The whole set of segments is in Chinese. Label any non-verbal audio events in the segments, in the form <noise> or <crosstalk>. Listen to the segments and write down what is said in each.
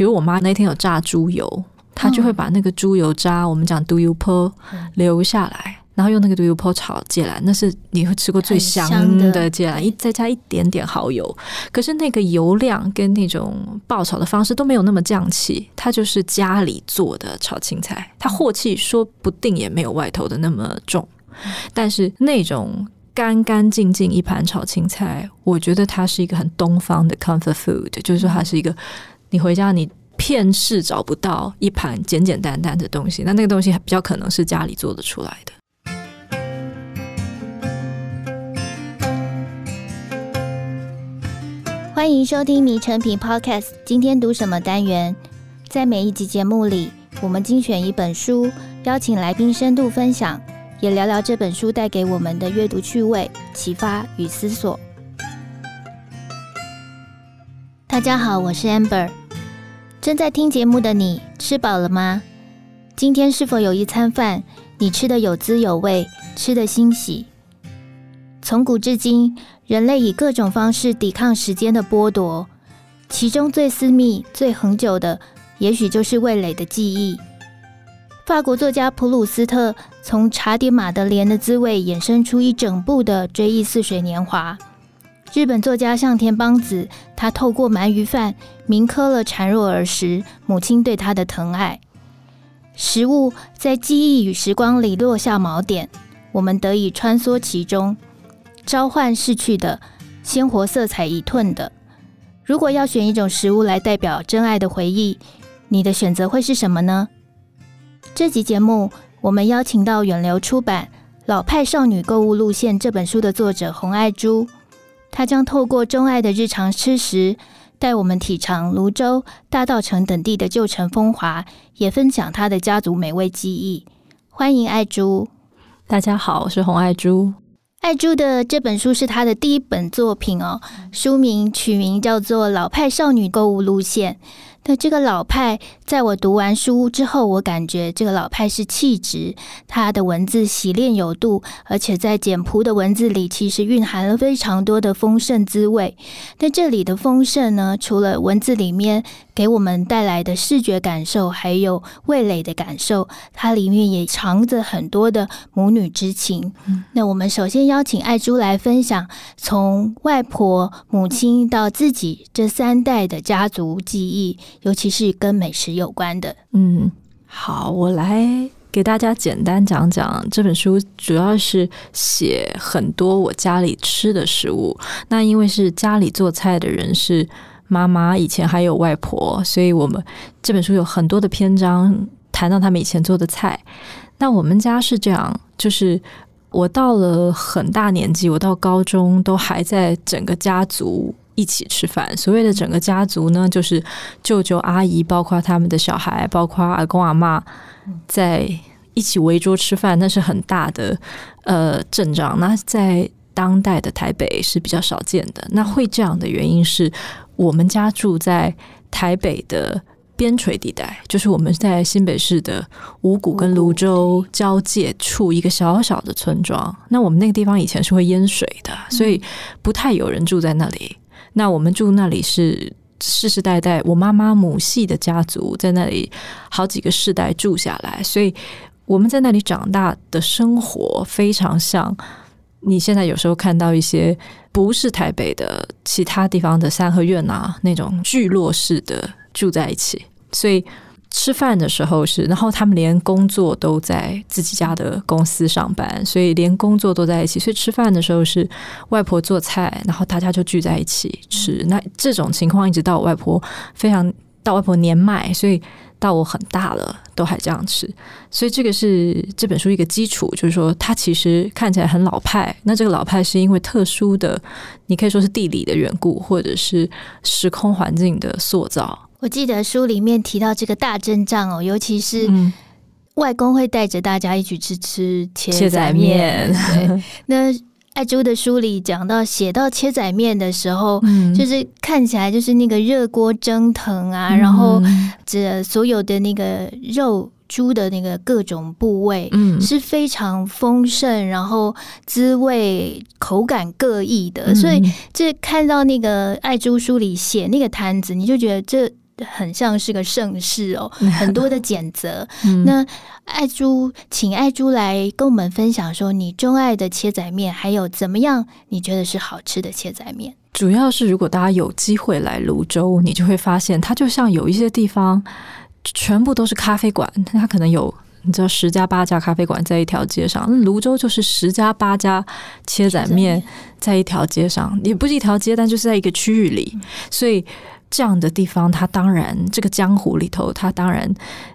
比如我妈那天有炸猪油，她就会把那个猪油渣，嗯、我们讲猪油泡留下来。然后用那个猪油泡炒芥兰，那是你会吃过最香的芥兰，一再加一点点蚝油。可是那个油量跟那种爆炒的方式都没有那么降气，它就是家里做的炒青菜，它镬气说不定也没有外头的那么重。但是那种干干净净一盘炒青菜，我觉得它是一个很东方的 comfort food，就是说它是一个你回家你片式找不到一盘简简单单的东西，那那个东西比较可能是家里做得出来的。欢迎收听《迷成品 Podcast》。今天读什么单元？在每一集节目里，我们精选一本书，邀请来宾深度分享，也聊聊这本书带给我们的阅读趣味、启发与思索。大家好，我是 Amber。正在听节目的你，吃饱了吗？今天是否有一餐饭你吃得有滋有味，吃得欣喜？从古至今，人类以各种方式抵抗时间的剥夺，其中最私密、最恒久的，也许就是味蕾的记忆。法国作家普鲁斯特从茶点马德莲的滋味衍生出一整部的《追忆似水年华》。日本作家上田邦子，他透过鳗鱼饭铭刻了孱弱儿时母亲对他的疼爱。食物在记忆与时光里落下锚点，我们得以穿梭其中。召唤逝去的，鲜活色彩已褪的。如果要选一种食物来代表真爱的回忆，你的选择会是什么呢？这集节目，我们邀请到远流出版《老派少女购物路线》这本书的作者洪爱珠，她将透过钟爱的日常吃食，带我们体尝泸州、大稻城等地的旧城风华，也分享他的家族美味记忆。欢迎爱珠。大家好，我是洪爱珠。爱珠的这本书是她的第一本作品哦，书名取名叫做《老派少女购物路线》。那这个老派，在我读完书之后，我感觉这个老派是气质，他的文字洗练有度，而且在简朴的文字里，其实蕴含了非常多的丰盛滋味。但这里的丰盛呢，除了文字里面给我们带来的视觉感受，还有味蕾的感受，它里面也藏着很多的母女之情。嗯、那我们首先邀请爱珠来分享，从外婆、母亲到自己这三代的家族记忆。尤其是跟美食有关的，嗯，好，我来给大家简单讲讲这本书，主要是写很多我家里吃的食物。那因为是家里做菜的人是妈妈，以前还有外婆，所以我们这本书有很多的篇章谈到他们以前做的菜。那我们家是这样，就是我到了很大年纪，我到高中都还在整个家族。一起吃饭，所谓的整个家族呢，就是舅舅阿姨，包括他们的小孩，包括阿公阿嬷，在一起围桌吃饭，那是很大的呃阵仗。那在当代的台北是比较少见的。那会这样的原因是我们家住在台北的边陲地带，就是我们在新北市的五股跟泸州交界处一个小小的村庄。那我们那个地方以前是会淹水的，所以不太有人住在那里。那我们住那里是世世代代，我妈妈母系的家族在那里好几个世代住下来，所以我们在那里长大的生活非常像你现在有时候看到一些不是台北的其他地方的三合院啊，那种聚落式的住在一起，所以。吃饭的时候是，然后他们连工作都在自己家的公司上班，所以连工作都在一起。所以吃饭的时候是外婆做菜，然后大家就聚在一起吃。那这种情况一直到我外婆非常到外婆年迈，所以到我很大了都还这样吃。所以这个是这本书一个基础，就是说它其实看起来很老派。那这个老派是因为特殊的，你可以说是地理的缘故，或者是时空环境的塑造。我记得书里面提到这个大阵仗哦，尤其是外公会带着大家一起去吃切仔面。对，那爱珠的书里讲到写到切仔面的时候，嗯，就是看起来就是那个热锅蒸腾啊，嗯，然后这所有的那个肉猪的那个各种部位，嗯，是非常丰盛，然后滋味口感各异的。嗯，所以这看到那个爱珠书里写那个摊子，你就觉得这。很像是个盛世哦，<laughs> 很多的谴责。<laughs> 嗯、那爱珠，请爱珠来跟我们分享说，你钟爱的切仔面，还有怎么样你觉得是好吃的切仔面？主要是如果大家有机会来泸州，你就会发现，它就像有一些地方全部都是咖啡馆，它可能有。你知道十家八家咖啡馆在一条街上，泸州就是十家八家切仔面在一条街上，也不是一条街，但就是在一个区域里。所以这样的地方，它当然这个江湖里头，它当然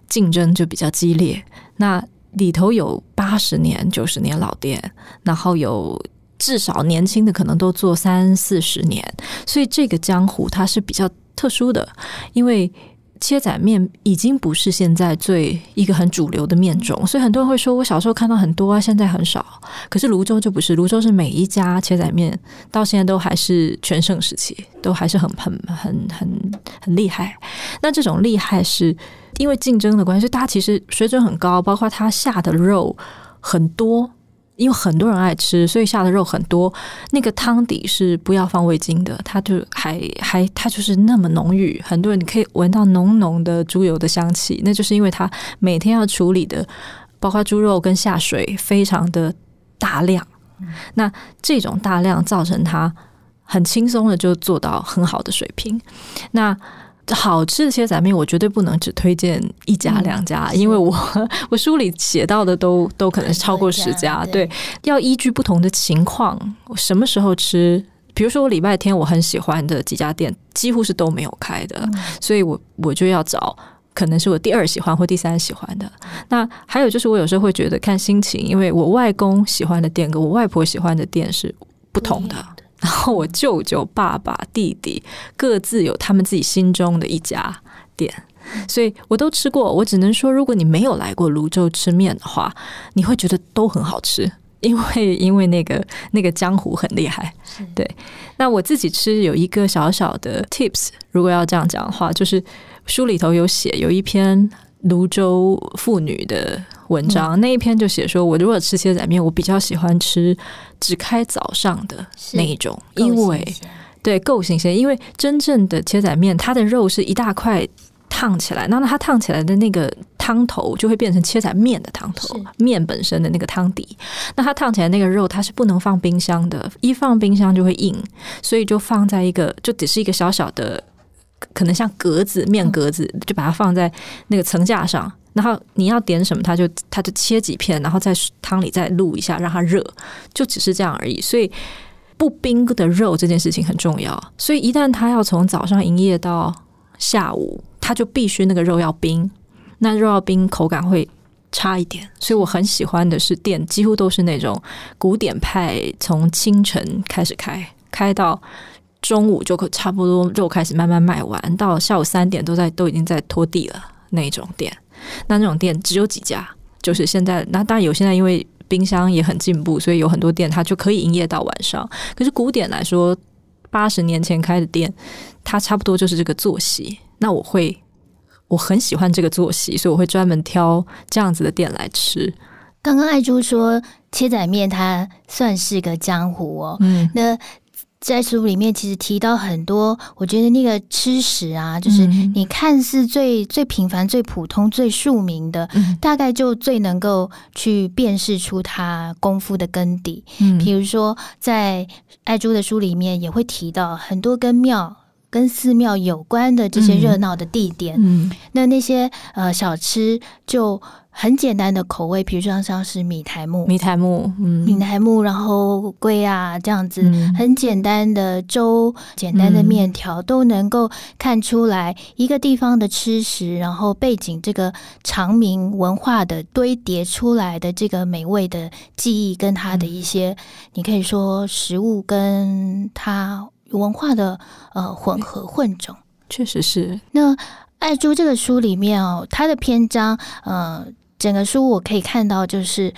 竞争就比较激烈。那里头有八十年、九十年老店，然后有至少年轻的可能都做三四十年，所以这个江湖它是比较特殊的，因为。切仔面已经不是现在最一个很主流的面种，所以很多人会说，我小时候看到很多啊，现在很少。可是泸州就不是，泸州是每一家切仔面到现在都还是全盛时期，都还是很很很很很厉害。那这种厉害是因为竞争的关系，大家其实水准很高，包括他下的肉很多。因为很多人爱吃，所以下的肉很多。那个汤底是不要放味精的，它就还还它就是那么浓郁。很多人你可以闻到浓浓的猪油的香气，那就是因为它每天要处理的，包括猪肉跟下水非常的大量。那这种大量造成它很轻松的就做到很好的水平。那好吃的切仔面，我绝对不能只推荐一家两家，嗯、因为我 <laughs> 我书里写到的都都可能是超过十家。对，要依据不同的情况，什么时候吃？比如说我礼拜天我很喜欢的几家店，几乎是都没有开的，嗯、所以我我就要找可能是我第二喜欢或第三喜欢的。那还有就是我有时候会觉得看心情，因为我外公喜欢的店跟我外婆喜欢的店是不同的。然后我舅舅、爸爸、弟弟各自有他们自己心中的一家店，所以我都吃过。我只能说，如果你没有来过泸州吃面的话，你会觉得都很好吃，因 <laughs> 为因为那个那个江湖很厉害。对，那我自己吃有一个小小的 tips，如果要这样讲的话，就是书里头有写有一篇芦洲妇女的文章，那一篇就写说，我如果吃切仔面，我比较喜欢吃。只开早上的那一种，因为对够新鲜，因为真正的切仔面，它的肉是一大块烫起来，那它烫起来的那个汤头就会变成切仔面的汤头，面本身的那个汤底。那它烫起来那个肉，它是不能放冰箱的，一放冰箱就会硬，所以就放在一个，就只是一个小小的，可能像格子面格子，就把它放在那个层架上。然后你要点什么，他就他就切几片，然后在汤里再卤一下，让它热，就只是这样而已。所以不冰的肉这件事情很重要。所以一旦他要从早上营业到下午，他就必须那个肉要冰。那肉要冰，口感会差一点。所以我很喜欢的是店，几乎都是那种古典派，从清晨开始开，开到中午就可差不多肉开始慢慢卖完，到下午三点都在都已经在拖地了那种店。那那种店只有几家，就是现在。那当然有，现在因为冰箱也很进步，所以有很多店它就可以营业到晚上。可是古典来说，八十年前开的店，它差不多就是这个作息。那我会，我很喜欢这个作息，所以我会专门挑这样子的店来吃。刚刚爱珠说切仔面它算是个江湖哦，嗯，那。在书里面其实提到很多，我觉得那个吃食啊，就是你看似最最平凡、最普通、最庶民的，嗯、大概就最能够去辨识出他功夫的根底。嗯，比如说在爱珠的书里面也会提到很多跟庙、跟寺庙有关的这些热闹的地点。嗯，那那些呃小吃就。很简单的口味，比如说像是米苔木、米苔木，嗯，米苔木，然后龟啊这样子，很简单的粥、简单的面条，都能够看出来一个地方的吃食，然后背景这个长明文化的堆叠出来的这个美味的记忆，跟它的一些，你可以说食物跟它文化的呃混合混种，确实是。那爱珠这个书里面哦，它的篇章，呃。整个书我可以看到，就是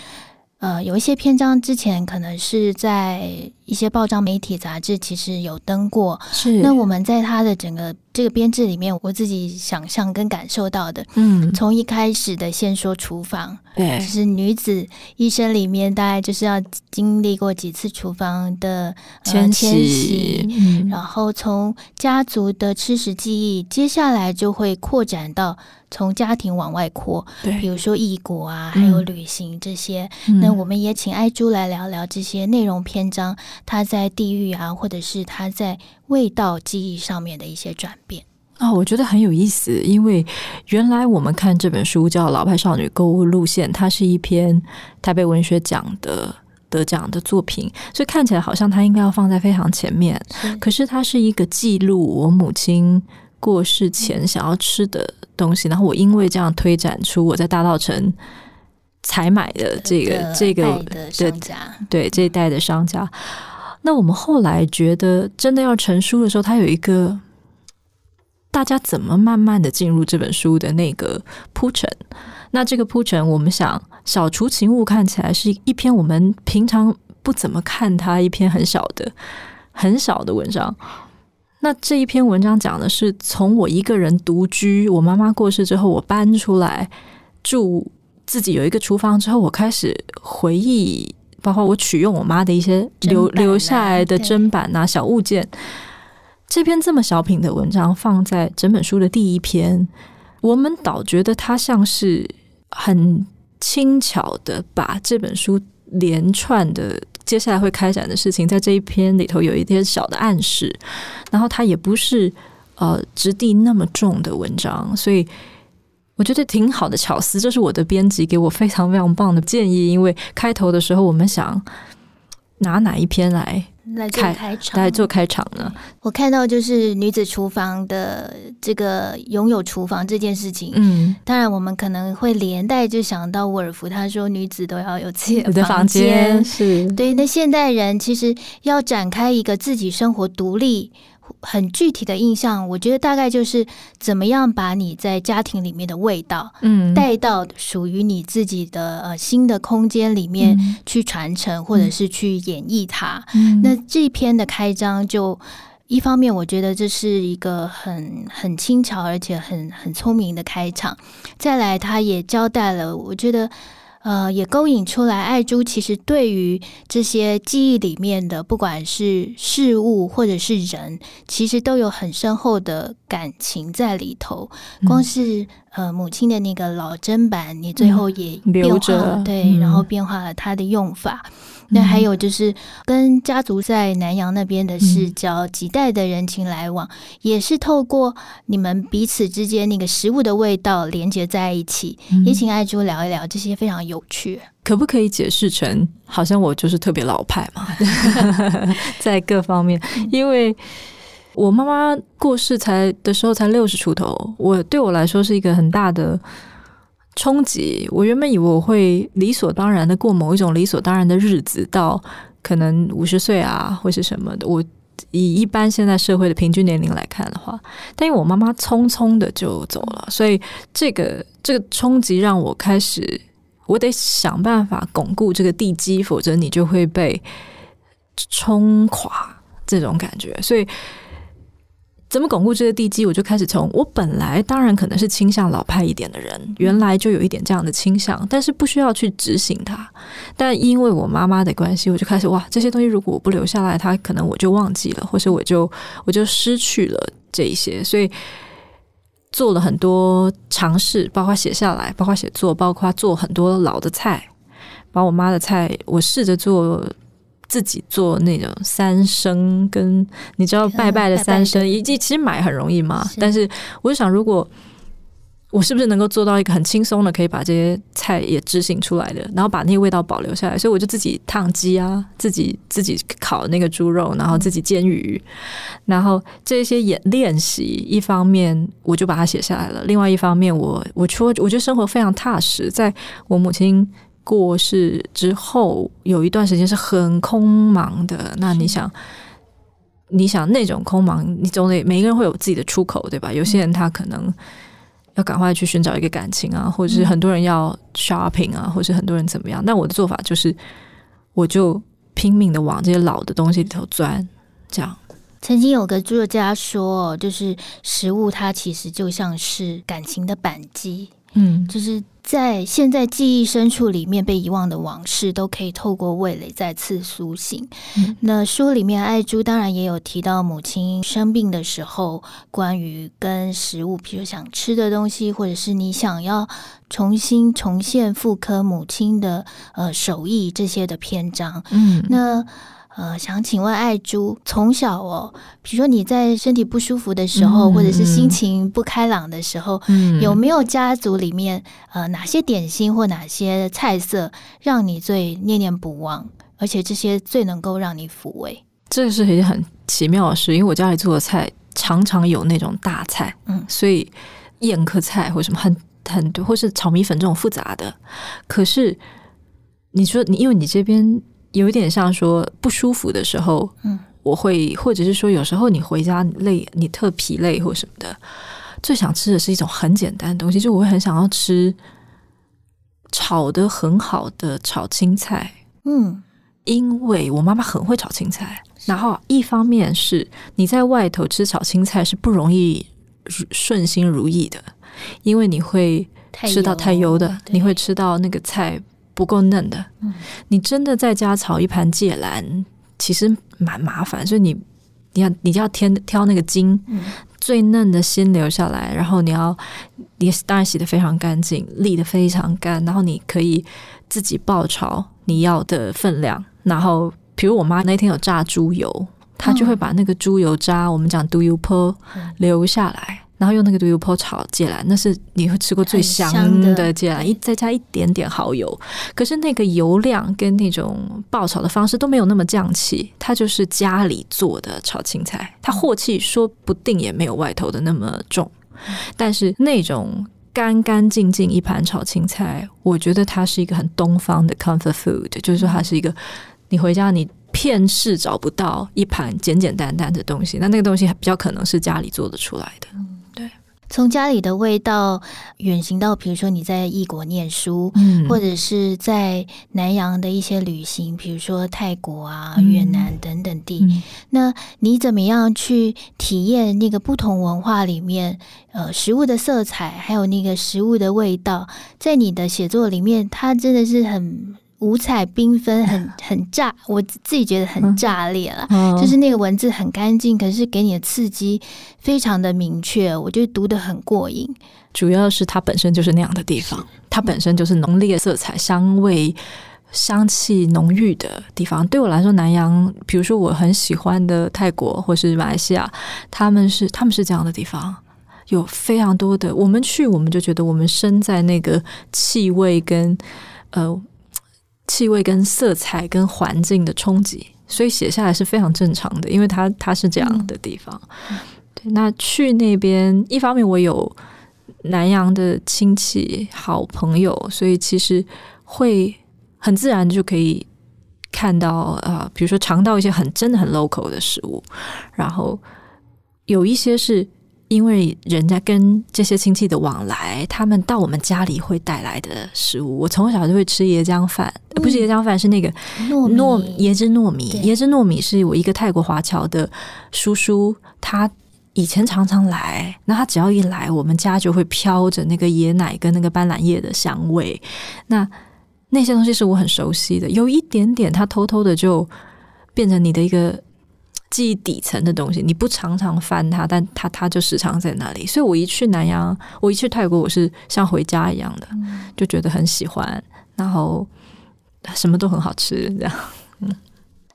呃，有一些篇章之前可能是在一些报章、媒体、杂志其实有登过。是。那我们在它的整个这个编制里面，我自己想象跟感受到的，嗯，从一开始的先说厨房，对，就是女子一生里面大概就是要经历过几次厨房的迁徙，然后从家族的吃食记忆，接下来就会扩展到从家庭往外扩，对，比如说异国啊，还有旅行这些。嗯、那我们也请爱珠来聊聊这些内容篇章，它在地域啊，或者是它在味道记忆上面的一些转变。哦，我觉得很有意思，因为原来我们看这本书叫《老派少女购物路线》，它是一篇台北文学奖的得奖的作品，所以看起来好像它应该要放在非常前面。是可是它是一个记录我母亲过世前想要吃的东西，然后我因为这样推展出我在大道城采买的这个这个的商家，对这一代的商家。那我们后来觉得真的要成书的时候，它有一个。大家怎么慢慢的进入这本书的那个铺陈？那这个铺陈，我们想，《小厨情物》看起来是一篇我们平常不怎么看它一篇很小的、很小的文章。那这一篇文章讲的是从我一个人独居，我妈妈过世之后，我搬出来住，自己有一个厨房之后，我开始回忆，包括我取用我妈的一些留留下来的砧板啊、小物件。这篇这么小品的文章放在整本书的第一篇，我们倒觉得它像是很轻巧的把这本书连串的接下来会开展的事情，在这一篇里头有一点小的暗示。然后它也不是呃质地那么重的文章，所以我觉得挺好的巧思。这是我的编辑给我非常非常棒的建议，因为开头的时候我们想拿哪一篇来。来做开场，来做开场呢？我看到就是女子厨房的这个拥有厨房这件事情。嗯，当然我们可能会连带就想到沃尔夫，他说女子都要有自己的 <laughs> 房间。是对，那现代人其实要展开一个自己生活独立。很具体的印象，我觉得大概就是怎么样把你在家庭里面的味道，嗯，带到属于你自己的呃新的空间里面去传承，或者是去演绎它。嗯，那这篇的开章就一方面，我觉得这是一个很很轻巧而且很很聪明的开场。再来，他也交代了，我觉得。呃，也勾引出来，爱珠其实对于这些记忆里面的，不管是事物或者是人，其实都有很深厚的感情在里头。光是呃母亲的那个老砧板，你最后也变化了，对，嗯、然后变化了它的用法。那还有就是跟家族在南洋那边的世交，嗯、几代的人情来往，也是透过你们彼此之间那个食物的味道连接在一起。嗯、也请爱珠聊一聊这些非常有趣。可不可以解释成好像我就是特别老派嘛？<laughs> 在各方面，<laughs> 因为我妈妈过世才的时候才六十出头，我对我来说是一个很大的。冲击！我原本以为我会理所当然的过某一种理所当然的日子，到可能五十岁啊，或是什么的。我以一般现在社会的平均年龄来看的话，但因为我妈妈匆匆的就走了，所以这个这个冲击让我开始，我得想办法巩固这个地基，否则你就会被冲垮这种感觉，所以。怎么巩固这个地基？我就开始从我本来当然可能是倾向老派一点的人，原来就有一点这样的倾向，但是不需要去执行它。但因为我妈妈的关系，我就开始哇，这些东西如果我不留下来，它可能我就忘记了，或是我就我就失去了这一些。所以做了很多尝试，包括写下来，包括写作，包括做很多老的菜，把我妈的菜，我试着做。自己做那种三牲，跟你知道拜拜的三牲，以及其实买很容易嘛。是但是我就想，如果我是不是能够做到一个很轻松的，可以把这些菜也执行出来的，然后把那些味道保留下来。所以我就自己烫鸡啊，自己自己烤那个猪肉，然后自己煎鱼，然后这些也练习，一方面我就把它写下来了，另外一方面我我说我觉得生活非常踏实，在我母亲。过世之后有一段时间是很空茫的，那你想，你想那种空茫，你总得每一个人会有自己的出口，对吧？有些人他可能要赶快去寻找一个感情啊，或者是很多人要 shopping 啊，或者是很多人怎么样。那我的做法就是，我就拼命的往这些老的东西里头钻，这样。曾经有个作家说，就是食物它其实就像是感情的扳机，嗯，就是在现在记忆深处里面被遗忘的往事，都可以透过味蕾再次苏醒。嗯、那书里面爱珠当然也有提到母亲生病的时候，关于跟食物，比如想吃的东西，或者是你想要重新重现复刻母亲的呃手艺这些的篇章。嗯，那。呃，想请问爱珠，从小哦，比如说你在身体不舒服的时候，嗯、或者是心情不开朗的时候，嗯、有没有家族里面呃哪些点心或哪些菜色让你最念念不忘，而且这些最能够让你抚慰？这个是一件很奇妙的事，因为我家里做的菜常常有那种大菜，嗯，所以宴客菜或什么很很多，或是炒米粉这种复杂的。可是你说你，因为你这边。有一点像说不舒服的时候，嗯，我会或者是说有时候你回家累，你特疲累或什么的，最想吃的是一种很简单的东西，就我会很想要吃炒的很好的炒青菜，嗯，因为我妈妈很会炒青菜，然后一方面是你在外头吃炒青菜是不容易顺心如意的，因为你会吃到太油的，你会吃到那个菜。不够嫩的，你真的在家炒一盘芥兰，其实蛮麻烦。所以你，你要，你就要挑挑那个筋，最嫩的心留下来。然后你要，你当然洗的非常干净，沥的非常干。然后你可以自己爆炒你要的分量。然后，比如我妈那天有炸猪油，她就会把那个猪油渣，我们讲猪油泡留下来。然后用那个猪油泡炒芥兰，那是你会吃过最香的芥兰，一再加一点点蚝油。可是那个油量跟那种爆炒的方式都没有那么降气，它就是家里做的炒青菜，它镬气说不定也没有外头的那么重。但是那种干干净净一盘炒青菜，我觉得它是一个很东方的 comfort food，就是说它是一个你回家你。片式找不到一盘简简单单的东西，那那个东西比较可能是家里做的出来的。对，从家里的味道远行到，比如说你在异国念书，嗯，或者是在南洋的一些旅行，比如说泰国啊、越南等等地，嗯，那你怎么样去体验那个不同文化里面呃食物的色彩，还有那个食物的味道，在你的写作里面，它真的是很。五彩缤纷，很很炸，我自己觉得很炸裂了。就是那个文字很干净，可是给你的刺激非常的明确，我觉得读得很过瘾。主要是它本身就是那样的地方，它本身就是浓烈色彩、香味、香气浓郁的地方。对我来说，南洋，比如说我很喜欢的泰国或是马来西亚，他们是他们是这样的地方，有非常多的。我们去，我们就觉得我们身在那个气味跟呃。气味跟色彩跟环境的冲击，所以写下来是非常正常的，因为它它是这样的地方。嗯、对，那去那边，一方面我有南洋的亲戚好朋友，所以其实会很自然就可以看到啊、呃，比如说尝到一些很真的很 local 的食物，然后有一些是。因为人家跟这些亲戚的往来，他们到我们家里会带来的食物，我从小就会吃椰浆饭，嗯、不是椰浆饭，是那个糯糯椰汁糯米。椰汁糯米是我一个泰国华侨的叔叔，他以前常常来，那他只要一来，我们家就会飘着那个椰奶跟那个斑斓叶的香味。那那些东西是我很熟悉的，有一点点，他偷偷的就变成你的一个。记忆底层的东西，你不常常翻它，但它它就时常在那里。所以我一去南洋，我一去泰国，我是像回家一样的，就觉得很喜欢，然后什么都很好吃，这样。嗯，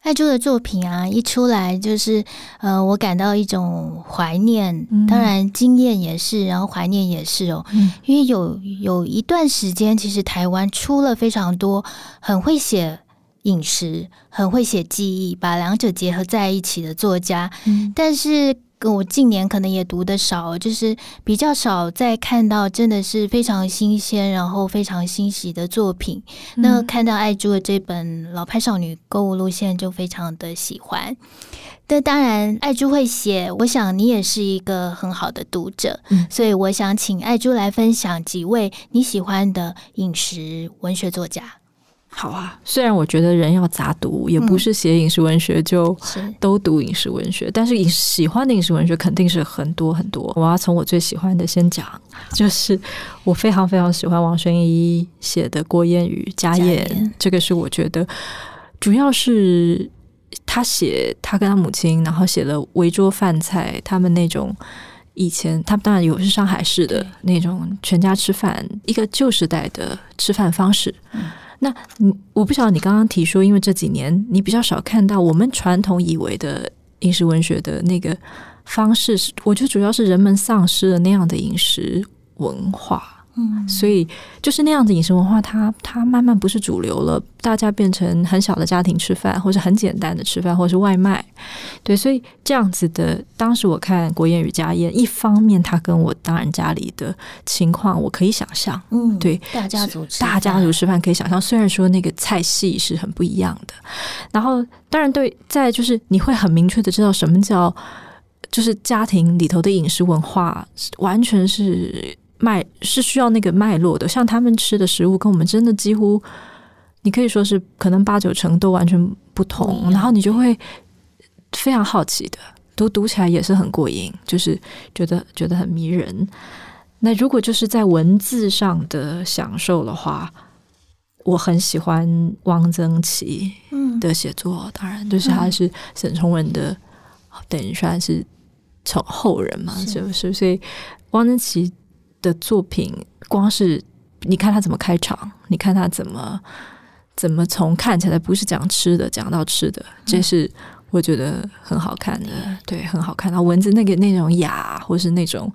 爱珠的作品啊，一出来就是呃，我感到一种怀念，当然惊艳也是，然后怀念也是哦，嗯，因为有有一段时间，其实台湾出了非常多很会写。饮食很会写记忆，把两者结合在一起的作家，嗯、但是我近年可能也读的少，就是比较少再看到真的是非常新鲜，然后非常欣喜的作品。嗯、那看到爱珠的这本《老派少女购物路线》就非常的喜欢。那当然，爱珠会写，我想你也是一个很好的读者，嗯、所以我想请爱珠来分享几位你喜欢的饮食文学作家。好啊，虽然我觉得人要杂读，也不是写饮食文学就都读饮食文学，嗯、是但是饮喜欢的饮食文学肯定是很多很多。我要从我最喜欢的先讲，就是我非常非常喜欢王宣一写的《郭燕与家宴》，这个是我觉得主要是他写他跟他母亲，然后写了围桌饭菜，他们那种以前他们当然有是上海市的那种全家吃饭，一个旧时代的吃饭方式。嗯那你我不晓得你刚刚提说，因为这几年你比较少看到我们传统以为的饮食文学的那个方式，是我觉得主要是人们丧失了那样的饮食文化。嗯，所以就是那样子饮食文化它，它它慢慢不是主流了，大家变成很小的家庭吃饭，或是很简单的吃饭，或是外卖。对，所以这样子的，当时我看《国宴与家宴》，一方面他跟我当然家里的情况，我可以想象，嗯，对，大家族大家族吃饭可以想象，虽然说那个菜系是很不一样的，然后当然对，在就是你会很明确的知道什么叫，就是家庭里头的饮食文化，完全是。脉是需要那个脉络的，像他们吃的食物跟我们真的几乎，你可以说是可能八九成都完全不同，然后你就会非常好奇的读读起来也是很过瘾，就是觉得觉得很迷人。那如果就是在文字上的享受的话，我很喜欢汪曾祺的写作，当然就是他是沈从文的，等于算是从后人嘛，是不是？所以汪曾祺。的作品，光是你看他怎么开场，你看他怎么怎么从看起来不是讲吃的讲到吃的，这是我觉得很好看的，嗯、对，很好看。然后文字那个那种雅，或是那种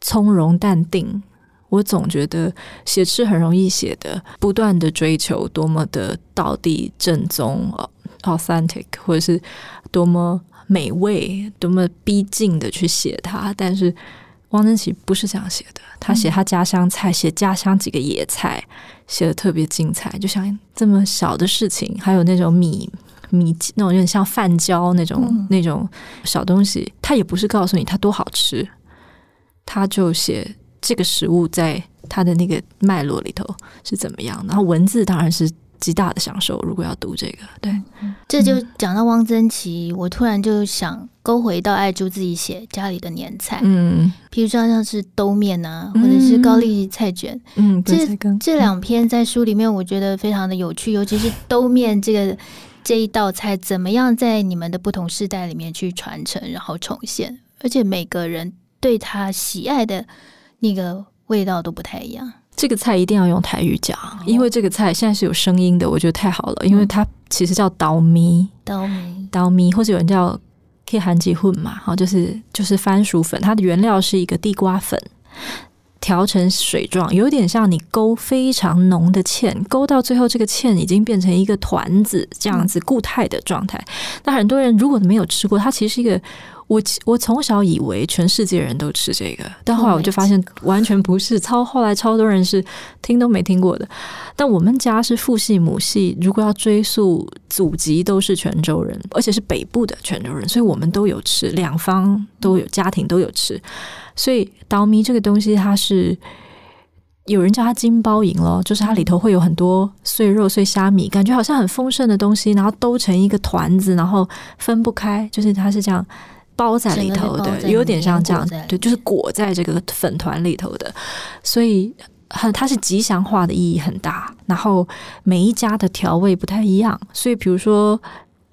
从容淡定，我总觉得写吃很容易写的，不断的追求多么的道地正宗，authentic，或者是多么美味，多么逼近的去写它，但是。汪曾祺不是这样写的，他写他家乡菜，写家乡几个野菜，写的特别精彩。就像这么小的事情，还有那种米米那种有点像饭焦那种、嗯、那种小东西，他也不是告诉你它多好吃，他就写这个食物在他的那个脉络里头是怎么样。然后文字当然是。极大的享受。如果要读这个，对，这就讲到汪曾祺，我突然就想勾回到爱珠自己写家里的年菜，嗯，譬如说像是兜面啊，或者是高丽菜卷，嗯，这这两篇在书里面我觉得非常的有趣，尤其是兜面这个这一道菜，怎么样在你们的不同世代里面去传承，然后重现，而且每个人对他喜爱的那个味道都不太一样。这个菜一定要用台语讲，因为这个菜现在是有声音的，我觉得太好了。因为它其实叫刀米，刀米，刀米，或者有人叫可以含几混嘛，好，就是就是番薯粉，它的原料是一个地瓜粉，调成水状，有点像你勾非常浓的芡，勾到最后这个芡已经变成一个团子这样子固态的状态。那很多人如果没有吃过，它其实是一个。我我从小以为全世界人都吃这个，但后来我就发现完全不是。超后来超多人是听都没听过的。但我们家是父系母系，如果要追溯祖籍，都是泉州人，而且是北部的泉州人，所以我们都有吃，两方都有家庭都有吃。所以刀米这个东西，它是有人叫它金包银咯，就是它里头会有很多碎肉碎虾米，感觉好像很丰盛的东西，然后兜成一个团子，然后分不开，就是它是这样。包在里头的，有点像这样，对，就是裹在这个粉团里头的，所以很它是吉祥话的意义很大。然后每一家的调味不太一样，所以比如说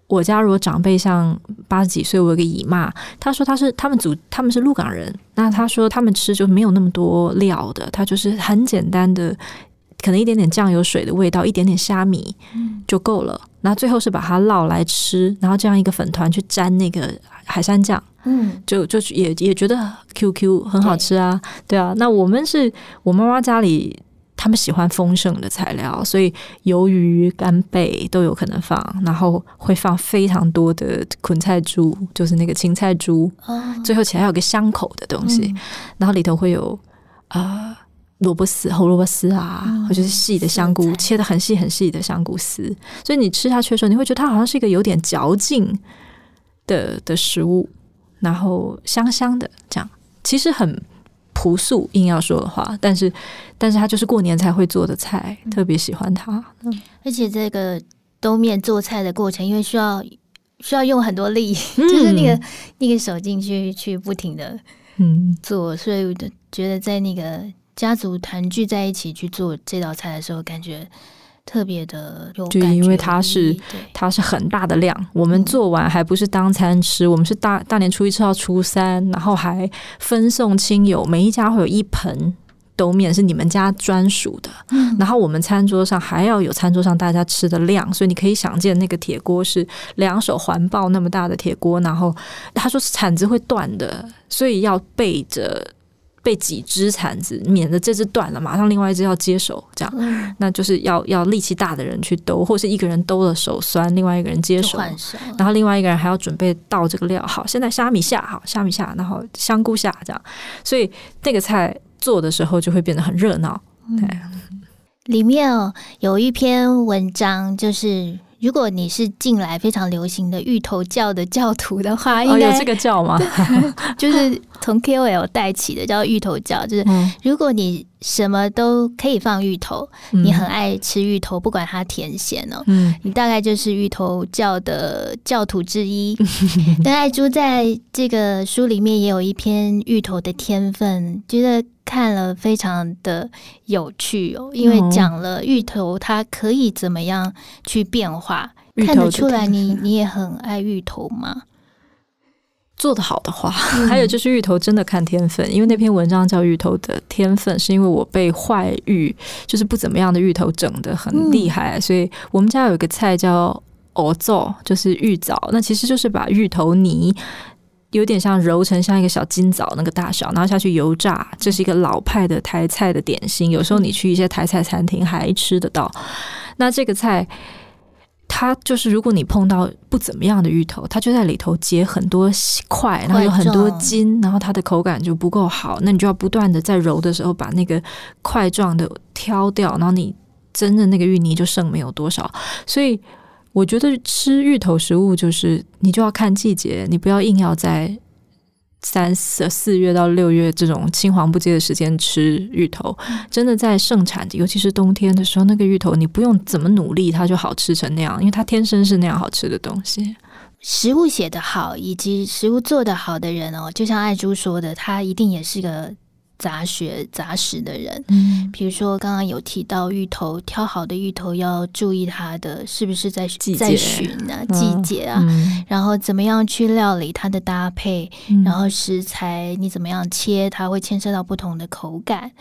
我家如果长辈像八十几岁，我有个姨妈，她说她是他们祖他们是鹿港人，那她说他们吃就没有那么多料的，她就是很简单的，可能一点点酱油水的味道，一点点虾米就够了。然后最后是把它烙来吃，然后这样一个粉团去沾那个。海山酱，嗯，就就也也觉得 QQ 很好吃啊，对，对啊。那我们是我妈妈家里，他们喜欢丰盛的材料，所以鱿鱼、干贝都有可能放，然后会放非常多的捆菜珠，就是那个青菜珠，哦、最后起来还有个香口的东西，嗯、然后里头会有啊萝卜丝、红萝卜丝啊，嗯、或者是细的香菇，切的很细很细的香菇丝，所以你吃下去的时候，你会觉得它好像是一个有点嚼劲。的的食物，然后香香的，这样。其实很朴朴素，硬要说的话，但是但是它就是过年才会做的菜，特别喜欢它。嗯，而且这个兜面做菜的过程，因为需要需要用很多力，嗯、<laughs> 就是那个那个手进去去不停的嗯。做，所以我觉得在那个家族团聚在一起去做这道菜的时候，感觉。特别的有感觉，就因为它是它是很大的量，我们做完还不是当餐吃，我们是大大年初一吃到初三，然后还分送亲友，每一家会有一盆兜面是你们家专属的，嗯，然后我们餐桌上还要有餐桌上大家吃的量，所以你可以想见那个铁锅是两手环抱那么大的铁锅，然后他说铲子会断的，所以要备着。备几只铲子，免得这只断了，马上另外一只要接手，这样，嗯、那就是要要力气大的人去兜，或是一个人兜了手酸，另外一个人接手，然后另外一个人还要准备倒这个料。好，现在虾米下，好，虾米下，然后香菇下，这样，所以那个菜做的时候就会变得很热闹。对、嗯，里面哦有一篇文章就是。如果你是近来非常流行的芋头教的教徒的话，应该、哦、有这个教吗？<laughs> 就是从 KOL 带起的，叫芋头教。就是如果你什么都可以放芋头，嗯、你很爱吃芋头，不管它甜咸哦，嗯、你大概就是芋头教的教徒之一。<laughs> 那爱珠在这个书里面也有一篇芋头的天分，觉得。看了非常的有趣哦，因为讲了芋头它可以怎么样去变化，嗯、看得出来你你也很爱芋头吗？做得好的话，嗯、还有就是芋头真的看天分，因为那篇文章叫《芋头的天分》，是因为我被坏芋，就是不怎么样的芋头整得很厉害，嗯、所以我们家有一个菜叫芋枣，就是芋枣，那其实就是把芋头泥。有点像揉成像一个小金枣那个大小，然后下去油炸，这是一个老派的台菜的点心。有时候你去一些台菜餐厅还吃得到。那这个菜，它就是如果你碰到不怎么样的芋头，它就在里头结很多块，然后有很多筋，然后它的口感就不够好。那你就要不断的在揉的时候把那个块状的挑掉，然后你真的那个芋泥就剩没有多少，所以。我觉得吃芋头食物就是你就要看季节，你不要硬要在三四四月到六月这种青黄不接的时间吃芋头。真的在盛产，尤其是冬天的时候，那个芋头你不用怎么努力，它就好吃成那样，因为它天生是那样好吃的东西。食物写得好，以及食物做得好的人哦，就像爱珠说的，他一定也是个。杂学杂食的人，嗯，比如说刚刚有提到芋头，挑好的芋头要注意它的是不是在在旬啊，季节啊，嗯，然后怎么样去料理它的搭配，嗯，然后食材你怎么样切，它会牵涉到不同的口感。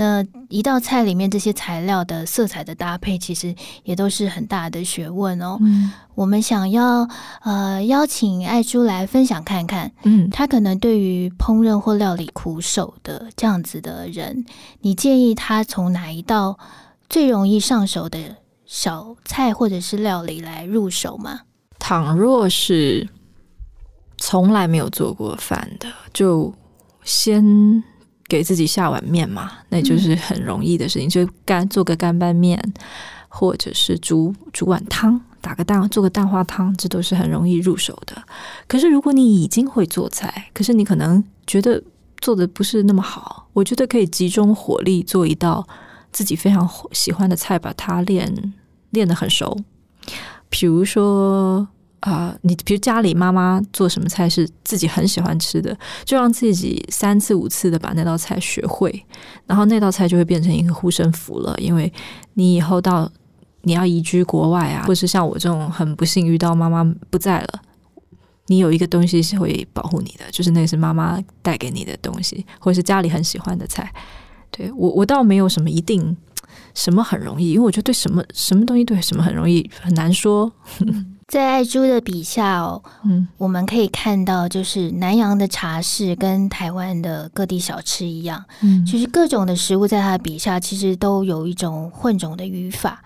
那一道菜里面这些材料的色彩的搭配，其实也都是很大的学问哦。嗯，我们想要呃邀请爱珠来分享看看，嗯，他可能对于烹饪或料理苦手的这样子的人，你建议他从哪一道最容易上手的小菜或者是料理来入手吗？倘若是从来没有做过饭的，就先。给自己下碗面嘛，那就是很容易的事情，嗯、就干做个干拌面，或者是煮煮碗汤，打个蛋，做个蛋花汤，这都是很容易入手的。可是如果你已经会做菜，可是你可能觉得做的不是那么好，我觉得可以集中火力做一道自己非常喜欢的菜，把它练练得很熟。比如说。啊、你比如家里妈妈做什么菜是自己很喜欢吃的，就让自己三次五次的把那道菜学会，然后那道菜就会变成一个护身符了。因为你以后到你要移居国外啊，或是像我这种很不幸遇到妈妈不在了，你有一个东西是会保护你的，就是那是妈妈带给你的东西，或是家里很喜欢的菜。对，我，我倒没有什么一定什么很容易，因为我觉得对什么什么东西对什么很容易很难说。在爱珠的笔下哦，嗯，我们可以看到，就是南洋的茶室跟台湾的各地小吃一样，嗯，就是各种的食物在他的笔下其实都有一种混种的语法。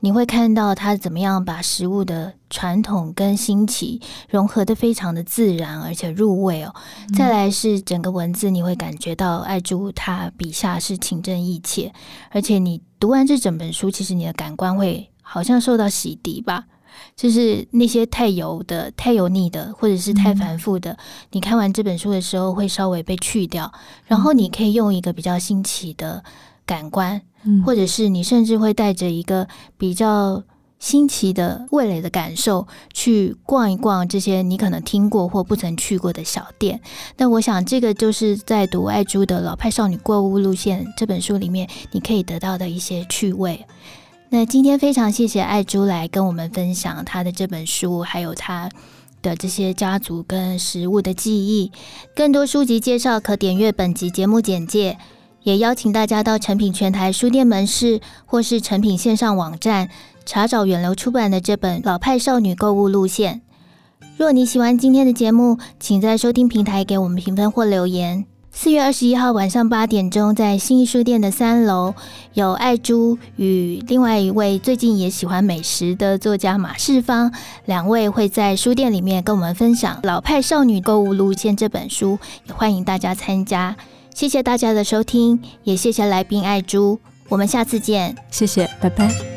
你会看到他怎么样把食物的传统跟新奇融合的非常的自然，而且入味哦。再来是整个文字，你会感觉到爱珠他笔下是情真意切，而且你读完这整本书，其实你的感官会好像受到洗涤吧。就是那些太油的、太油腻的，或者是太繁复的，嗯、你看完这本书的时候会稍微被去掉，然后你可以用一个比较新奇的感官，嗯、或者是你甚至会带着一个比较新奇的味蕾的感受去逛一逛这些你可能听过或不曾去过的小店。那我想，这个就是在读爱珠的《老派少女购物路线》这本书里面，你可以得到的一些趣味。那今天非常谢谢爱珠来跟我们分享她的这本书，还有她的这些家族跟食物的记忆。更多书籍介绍可点阅本集节目简介，也邀请大家到诚品全台书店门市或是诚品线上网站查找远流出版的这本《老派少女购物路线》。若你喜欢今天的节目，请在收听平台给我们评分或留言。四月二十一号晚上八点钟，在新义书店的三楼，有爱珠与另外一位最近也喜欢美食的作家马世芳，两位会在书店里面跟我们分享《老派少女购物路线》这本书，也欢迎大家参加。谢谢大家的收听，也谢谢来宾爱珠，我们下次见，谢谢，拜拜。